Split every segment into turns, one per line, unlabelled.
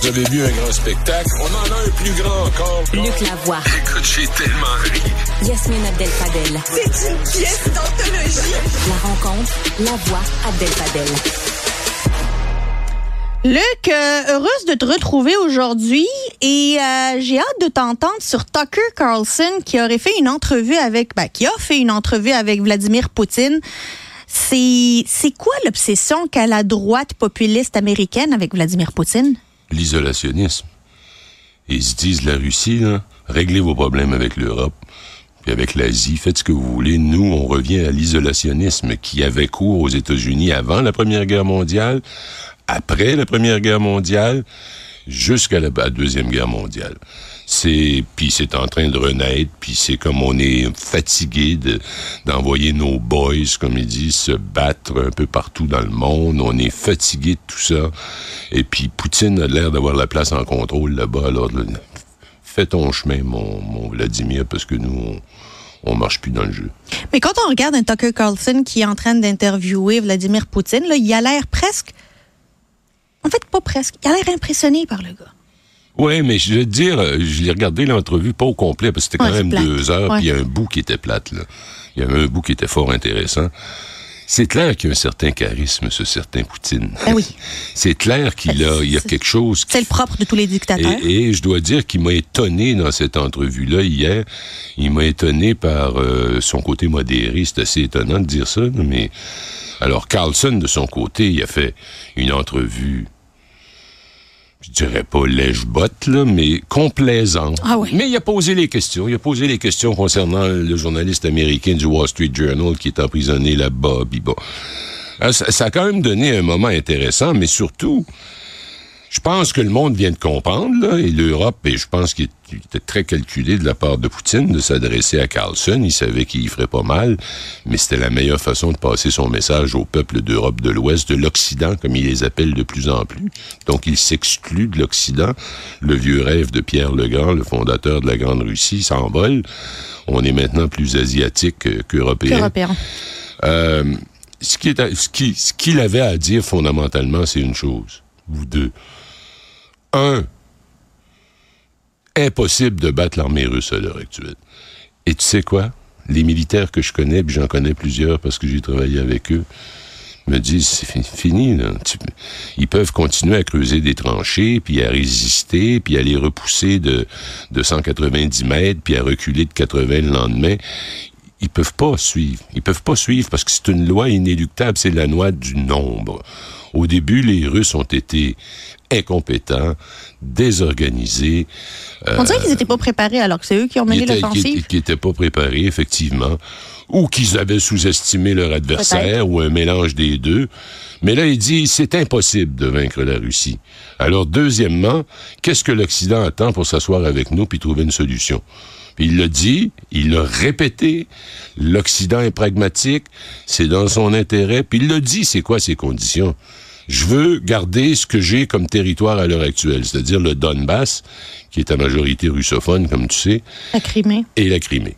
Vous avez vu un grand spectacle? On en a un plus grand encore.
Luc Lavoie.
Écoute, j'ai tellement ri.
Yasmine Abdel-Fadel.
C'est une pièce d'anthologie.
La rencontre, la voix Abdel-Fadel.
Luc, euh, heureuse de te retrouver aujourd'hui et euh, j'ai hâte de t'entendre sur Tucker Carlson qui aurait fait une entrevue avec, ben, qui a fait une entrevue avec Vladimir Poutine. C'est, c'est quoi l'obsession qu'a la droite populiste américaine avec Vladimir Poutine?
L'isolationnisme. Ils se disent, la Russie, là, réglez vos problèmes avec l'Europe, puis avec l'Asie, faites ce que vous voulez. Nous, on revient à l'isolationnisme qui avait cours aux États-Unis avant la Première Guerre mondiale, après la Première Guerre mondiale, jusqu'à la, la Deuxième Guerre mondiale. C'est puis c'est en train de renaître, puis c'est comme on est fatigué de d'envoyer nos boys, comme ils disent, se battre un peu partout dans le monde. On est fatigué de tout ça. Et puis Poutine a l'air d'avoir la place en contrôle là-bas. Alors fais ton chemin, mon, mon Vladimir, parce que nous on, on marche plus dans le jeu.
Mais quand on regarde un Tucker Carlson qui est en train d'interviewer Vladimir Poutine, là, il a l'air presque, en fait pas presque, il a l'air impressionné par le gars.
Oui, mais je vais te dire, euh, je l'ai regardé l'entrevue pas au complet parce que c'était quand
Ouais,
même deux heures, puis il y a un bout qui était plate. Là. Il y avait un bout qui était fort intéressant. C'est clair qu'il y a un certain charisme, ce certain Poutine.
Ben oui.
C'est clair qu'il a, il y a quelque chose. qui-
C'est le propre de tous les dictateurs.
Et, et je dois dire qu'il m'a étonné dans cette entrevue-là hier. Il m'a étonné par euh, son côté modéré. C'est assez étonnant de dire ça, mais alors Carlson de son côté, il a fait une entrevue. Je dirais pas lèche-botte, là, mais complaisante.
Ah oui.
Mais il a posé les questions. Il a posé les questions concernant le journaliste américain du Wall Street Journal qui est emprisonné là-bas. bon. Ah, Ça, ça a quand même donné un moment intéressant, mais surtout, je pense que le monde vient de comprendre, là, et l'Europe, et je pense qu'il il était très calculé de la part de Poutine de s'adresser à Carlson. Il savait qu'il y ferait pas mal, mais c'était la meilleure façon de passer son message au peuple d'Europe de l'Ouest, de l'Occident, comme il les appelle de plus en plus. Donc, il s'exclut de l'Occident. Le vieux rêve de Pierre le Grand, le fondateur de la Grande Russie, s'envole. On est maintenant plus asiatique qu'européen.
Européen.
Euh, ce qui est à- ce qui- ce qu'il avait à dire fondamentalement, c'est une chose, ou deux. Un, impossible de battre l'armée russe à l'heure actuelle. Et tu sais quoi? Les militaires que je connais, puis j'en connais plusieurs parce que j'ai travaillé avec eux, me disent c'est fi- fini. Ils peuvent continuer à creuser des tranchées, puis à résister, puis à les repousser de, de 190 mètres, puis à reculer de 80 le lendemain ils peuvent pas suivre. Ils peuvent pas suivre parce que c'est une loi inéluctable, c'est la loi du nombre. Au début, les Russes ont été incompétents, désorganisés,
On dirait qu'ils n'étaient pas préparés alors que c'est eux qui ont mené l'offensive.
qui étaient pas préparés, effectivement, ou qu'ils avaient sous-estimé leur adversaire, ou un mélange des deux. Mais là, il dit, c'est impossible de vaincre la Russie. Alors, deuxièmement, qu'est-ce que l'Occident attend pour s'asseoir avec nous puis trouver une solution? Puis il l'a dit, il l'a répété, l'Occident est pragmatique, c'est dans son intérêt, puis il l'a dit, c'est quoi ses conditions? Je veux garder ce que j'ai comme territoire à l'heure actuelle, c'est-à-dire le Donbass, qui est à majorité russophone, comme tu sais,
La Crimée.
et la Crimée.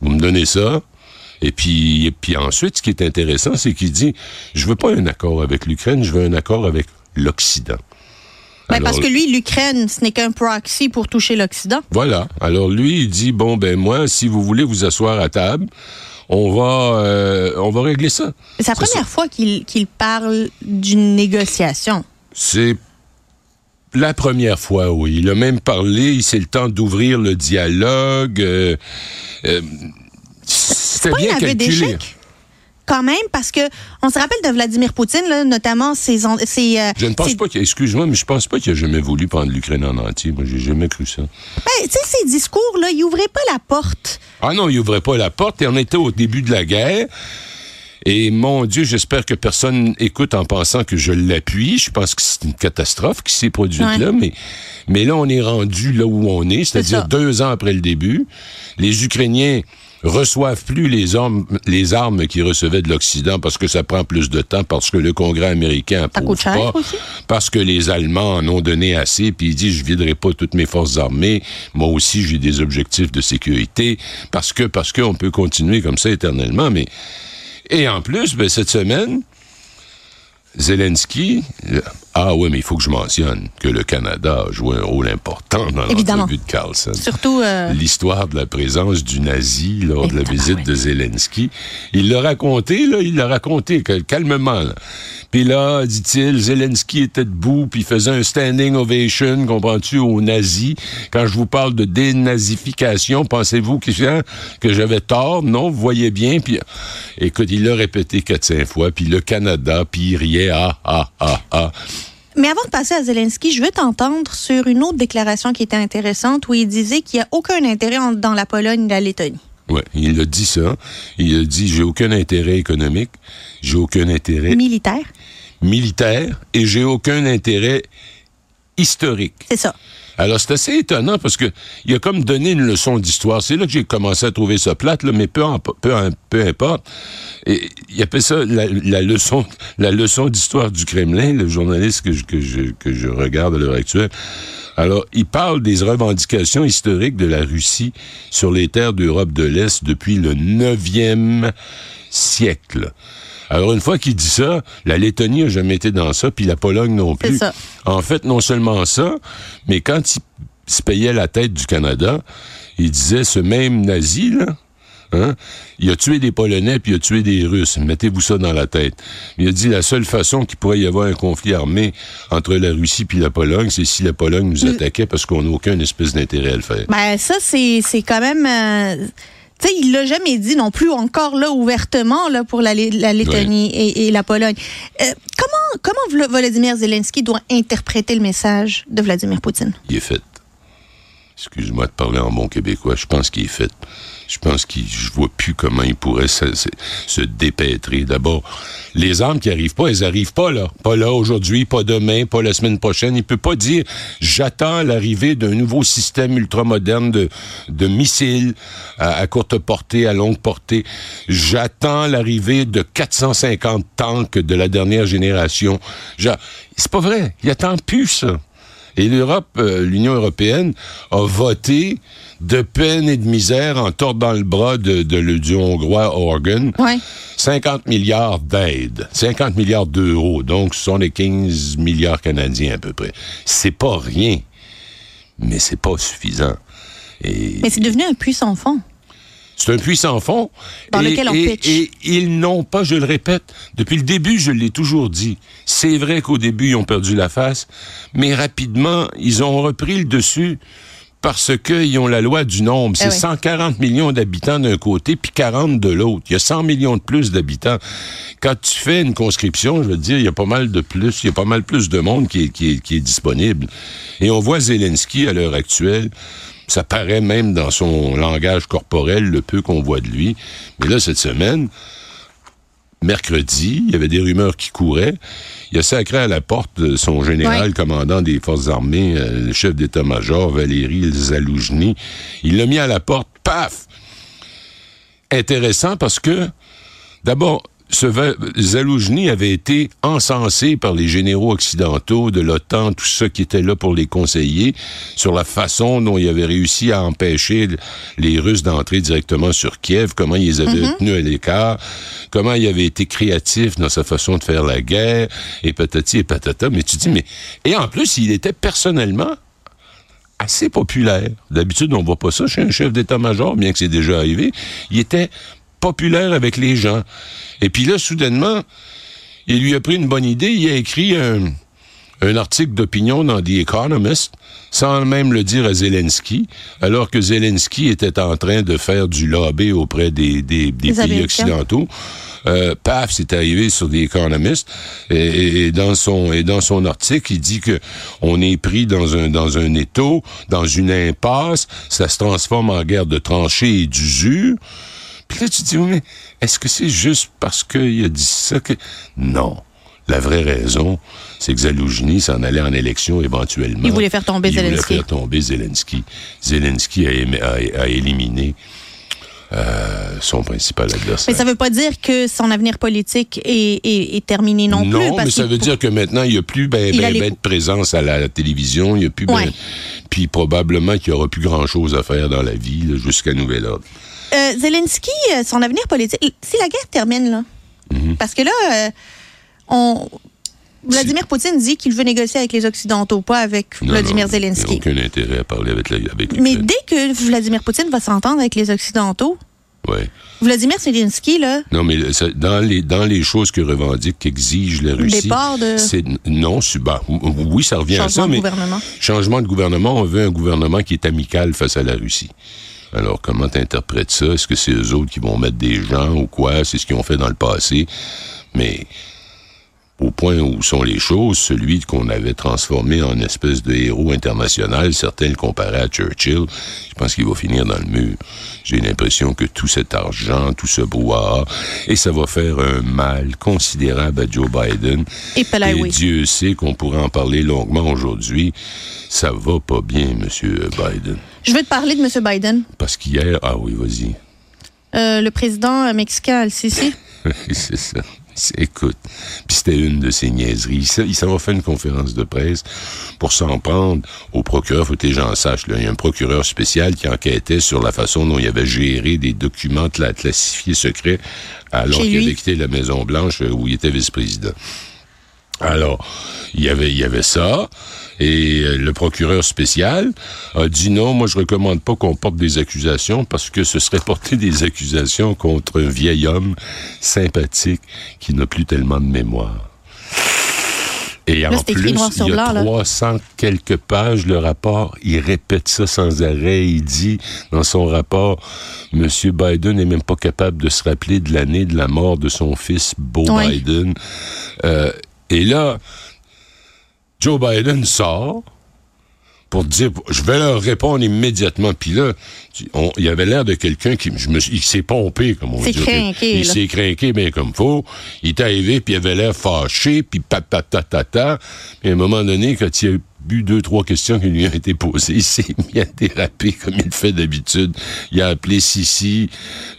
Vous me donnez ça, et puis, et puis ensuite, ce qui est intéressant, c'est qu'il dit, je veux pas un accord avec l'Ukraine, je veux un accord avec l'Occident.
Ben,
Alors,
parce que lui, l'Ukraine, ce n'est qu'un proxy pour toucher l'Occident.
Voilà. Alors lui, il dit bon ben moi, si vous voulez vous asseoir à table, on va euh, on va régler ça.
C'est la première fois qu'il qu'il parle d'une négociation.
C'est la première fois, oui. Il a même parlé, c'est le temps d'ouvrir le dialogue. euh, euh, C'était bien
un
calculé.
quand même, parce que on se rappelle de Vladimir Poutine, là, notamment ses, euh,
Je ne pense
ses-
pas qu'il excuse-moi, mais je pense pas qu'il a jamais voulu prendre l'Ukraine en entier. Moi, j'ai jamais cru ça.
ben, tu sais, ses discours, là, il ouvrait pas la porte.
Ah non, il ouvrait pas la porte et on était au début de la guerre. Et mon Dieu, j'espère que personne écoute en pensant que je l'appuie. Je pense que c'est une catastrophe qui s'est produite
Ouais.
là, mais, mais là, on est rendu là où on est, c'est-à-dire deux ans après le début. Les Ukrainiens reçoivent plus les armes, les armes qu'ils recevaient de l'Occident parce que ça prend plus de temps, parce que le Congrès américain approuve pas,
aussi.
parce que les Allemands en ont donné assez, puis ils disent je viderai pas toutes mes forces armées, moi aussi j'ai des objectifs de sécurité, parce que parce qu'on peut continuer comme ça éternellement, mais et en plus, ben, cette semaine, Zelensky, euh, ah oui, mais il faut que je mentionne que le Canada a joué un rôle important dans l'entrevue de Carlson.
Surtout, euh,
L'histoire de la présence du nazi lors de la visite
oui.
de Zelensky. Il l'a raconté, là, il l'a raconté cal- calmement. là. Puis là, dit-il, Zelensky était debout, puis il faisait un standing ovation, comprends-tu, aux nazis. Quand je vous parle de dénazification, pensez-vous que, que j'avais tort? Non, vous voyez bien. Puis, écoute, il l'a répété quatre, cinq fois, puis le Canada, puis il riait, ah, ah, ah, ah.
Mais avant de passer à Zelensky, je veux t'entendre sur une autre déclaration qui était intéressante où il disait qu'il n'y a aucun intérêt en- dans la Pologne et la Lettonie.
Ouais, il a dit ça. Il a dit, j'ai aucun intérêt économique, j'ai aucun intérêt
Militaire,
militaire et j'ai aucun intérêt historique.
c'est ça.
Alors, c'est assez étonnant parce que il a comme donné une leçon d'histoire. C'est là que j'ai commencé à trouver ça plate, là, mais peu, peu, peu importe. Il appelle ça la, leçon, la leçon d'histoire du Kremlin, le journaliste que je, que je, que je regarde à l'heure actuelle. Alors, il parle des revendications historiques de la Russie sur les terres d'Europe de l'Est depuis le 9e siècle. Alors, une fois qu'il dit ça, la Lettonie a jamais été dans ça, puis la Pologne non plus.
Ça.
En fait, non seulement ça, mais quand il se payait la tête du Canada, il disait ce même nazi, là, hein, il a tué des Polonais puis il a tué des Russes. Mettez-vous ça dans la tête. Il a dit la seule façon qu'il pourrait y avoir un conflit armé entre la Russie puis la Pologne, c'est si la Pologne nous attaquait parce qu'on n'a aucun espèce d'intérêt à le faire.
Ben, ça, c'est c'est quand même. euh, tu sais, il l'a jamais dit non plus encore là ouvertement là pour la, Lettonie et, et la Pologne. Euh, comment comment Volodymyr Zelensky doit interpréter le message de Vladimir Poutine?
Il est fait. Excuse-moi de parler en bon québécois. Je pense qu'il est fait. Je pense qu'il, je vois plus comment il pourrait se, dépêtrer. D'abord, les armes qui arrivent pas, elles arrivent pas là. Pas là aujourd'hui, pas demain, pas la semaine prochaine. Il peut pas dire, j'attends l'arrivée d'un nouveau système ultramoderne de, de missiles à, courte portée, à longue portée. J'attends l'arrivée de 450 tanks de la dernière génération. C'est pas vrai. Il attend plus ça. Et l'Europe, euh, l'Union européenne, a voté de peine et de misère en tordant le bras de, de le- du Hongrois Organ.
Ouais.
50 milliards d'aides, 50 milliards d'euros, donc ce sont les 15 milliards canadiens à peu près. C'est pas rien, mais c'est pas suffisant. Et
Mais c'est devenu un puissant fond.
C'est un puissant fond.
Dans
et,
lequel on
et-
pitch.
Et ils n'ont pas, je le répète, depuis le début, je l'ai toujours dit. C'est vrai qu'au début, ils ont perdu la face, mais rapidement, ils ont repris le dessus parce qu'ils ont la loi du nombre. C'est
Eh oui.
140 millions d'habitants d'un côté, puis 40 de l'autre. Il y a 100 millions de plus d'habitants. Quand tu fais une conscription, je veux dire, il y a pas mal de plus, il y a pas mal plus de monde qui est, qui est, qui est disponible. Et on voit Zelensky à l'heure actuelle, ça paraît même dans son langage corporel, le peu qu'on voit de lui. Mais là, cette semaine, mercredi, il y avait des rumeurs qui couraient. Il a sacré à la porte de son général commandant des forces armées, euh, le chef d'état-major, Valéry Zaloujny. Il l'a mis à la porte, paf! Intéressant parce que, d'abord, ce Zaloujny avait été encensé par les généraux occidentaux de l'OTAN, tout ça qui était là pour les conseiller, sur la façon dont il avait réussi à empêcher les Russes d'entrer directement sur Kiev, comment ils les avaient tenus à l'écart, comment il avait été créatif dans sa façon de faire la guerre, et patati et patata. Mais tu dis, mais... Et en plus, il était personnellement assez populaire. D'habitude, on voit pas ça chez un chef d'état-major, bien que c'est déjà arrivé. Il était populaire avec les gens. Et puis là, soudainement, il lui a pris une bonne idée. Il a écrit un, un article d'opinion dans The Economist, sans même le dire à Zelensky, alors que Zelensky était en train de faire du lobby auprès des, des, des pays occidentaux. Euh, paf, c'est arrivé sur The Economist et, et- et dans son et dans son article, il dit que on est pris dans un dans un étau, dans une impasse, ça se transforme en guerre de tranchées et d'usure. Puis là, tu te dis, oui, mais est-ce que c'est juste parce qu'il a dit ça que... Non. La vraie raison, c'est que Zaloujny s'en allait en élection éventuellement.
Il voulait faire tomber
Il voulait
Zelensky.
faire tomber Zelensky. Zelensky a, émi- a- a éliminé euh, son principal adversaire.
Mais ça veut pas dire que son avenir politique est, est- est terminé non, plus. parce
mais ça veut dire que maintenant, il n'y a plus ben,
a
ben, ben de présence à la, la télévision, il n'y a plus ben-. Puis probablement qu'il n'y aura plus grand-chose à faire dans la vie jusqu'à nouvel ordre.
Euh, Zelensky, euh, son avenir politique, si la guerre termine, là,
Mhm.
parce que là, euh, on, Vladimir Poutine dit qu'il veut négocier avec les Occidentaux, pas avec
Non,
Vladimir
non, Il
Zelensky.
n'y a aucun intérêt à parler avec, la, avec
Mais dès que Vladimir Poutine va s'entendre avec les Occidentaux,
Ouais.
Vladimir Zelensky, là,
Non, mais ça- dans les dans les choses que revendique, qu'exige la Russie,
départ de-
c'est non, ben, oui, ça revient à
Changement
ça,
de
mais
gouvernement.
changement de gouvernement, on veut un gouvernement qui est amical face à la Russie. Alors, comment t'interprètes ça? Est-ce que c'est eux autres qui vont mettre des gens ou quoi? C'est ce qu'ils ont fait dans le passé, mais au point où sont les choses, celui qu'on avait transformé en espèce de héros international, certains le comparaient à Churchill, je pense qu'il va finir dans le mur. J'ai l'impression que tout cet argent, tout ce brouhaha, et ça va faire un mal considérable à Joe Biden.
Et oui.
Dieu sait qu'on pourrait en parler longuement aujourd'hui. Ça va pas bien, Monsieur Biden.
Je veux te parler de M. Biden,
Parce qu'hier, ah oui, vas-y.
euh, le président mexicain Al-Sisi.
c'est ça. Écoute, puis c'était une de ces niaiseries. Il s'en- va faire une conférence de presse pour s'en prendre au procureur. Faut que les gens sachent, là, il y a un procureur spécial qui enquêtait sur la façon dont il avait géré des documents cla- classifiés secrets alors qu'il avait quitté la Maison-Blanche euh, où il était vice-président. Alors, il y avait, il y avait ça, et euh, le procureur spécial a dit non, moi je recommande pas qu'on porte des accusations parce que ce serait porter des accusations contre un vieil homme sympathique qui n'a plus tellement de mémoire. Et en plus, il y a
blanc, là.
300 quelques pages, le rapport, il répète ça sans arrêt. Il dit dans son rapport, M. Biden n'est même pas capable de se rappeler de l'année de la mort de son fils, Beau
Oui.
Biden. Euh, et là, Joe Biden sort pour dire, je vais leur répondre immédiatement. Puis là, on- il avait l'air de quelqu'un qui, je me, suis- il s'est pompé, comme on dit. Il s'est craqué bien comme faut. Il est arrivé, puis il avait l'air fâché, puis patatatata. Puis à un moment donné, quand il a eu deux, trois questions qui lui ont été posées, il s'est mis à déraper comme il le fait d'habitude. Il a appelé Sisi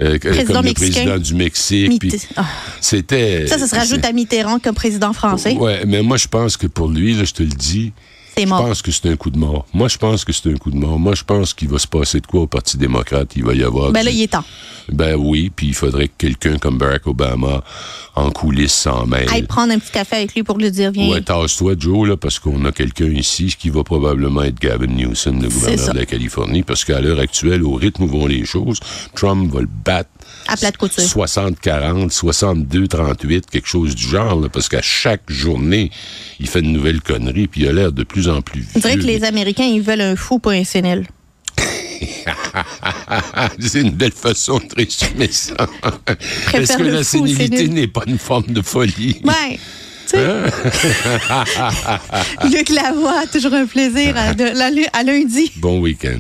euh,
Président
comme le
mexicain.
président du Mexique. Puis
Ah.
C'était...
Ça, ça se rajoute à Mitterrand comme président français.
Ouais, mais moi, je pense que pour lui, là, je te le dis, je pense que c'est un coup de mort. Moi, je pense que c'est un coup de mort. Moi, je pense qu'il va se passer de quoi au Parti démocrate. Il va y avoir...
Ben
du-
là, il est temps.
Ben oui, puis il faudrait que quelqu'un comme Barack Obama, en coulisses, s'en mêle.
Aille prendre un petit café avec lui pour lui dire, viens.
Ouais, tasse-toi, Joe, là, parce qu'on a quelqu'un ici qui va probablement être Gavin Newsom, le gouverneur de la Californie, parce qu'à l'heure actuelle, au rythme où vont les choses, Trump va le battre.
À plate couture.
60-40, 62-38, quelque chose du genre, là, parce qu'à chaque journée, il fait une nouvelle connerie, puis il a l'air de plus en plus vieux.
On dirait que les Américains, ils veulent un fou, pas un sénile.
C'est une belle façon de résumer ça. Est-ce que la sénilité n'est pas une forme de folie?
Ouais. Tu sais. Luc Lavoie, toujours un plaisir. À, de- à lundi.
Bon week-end.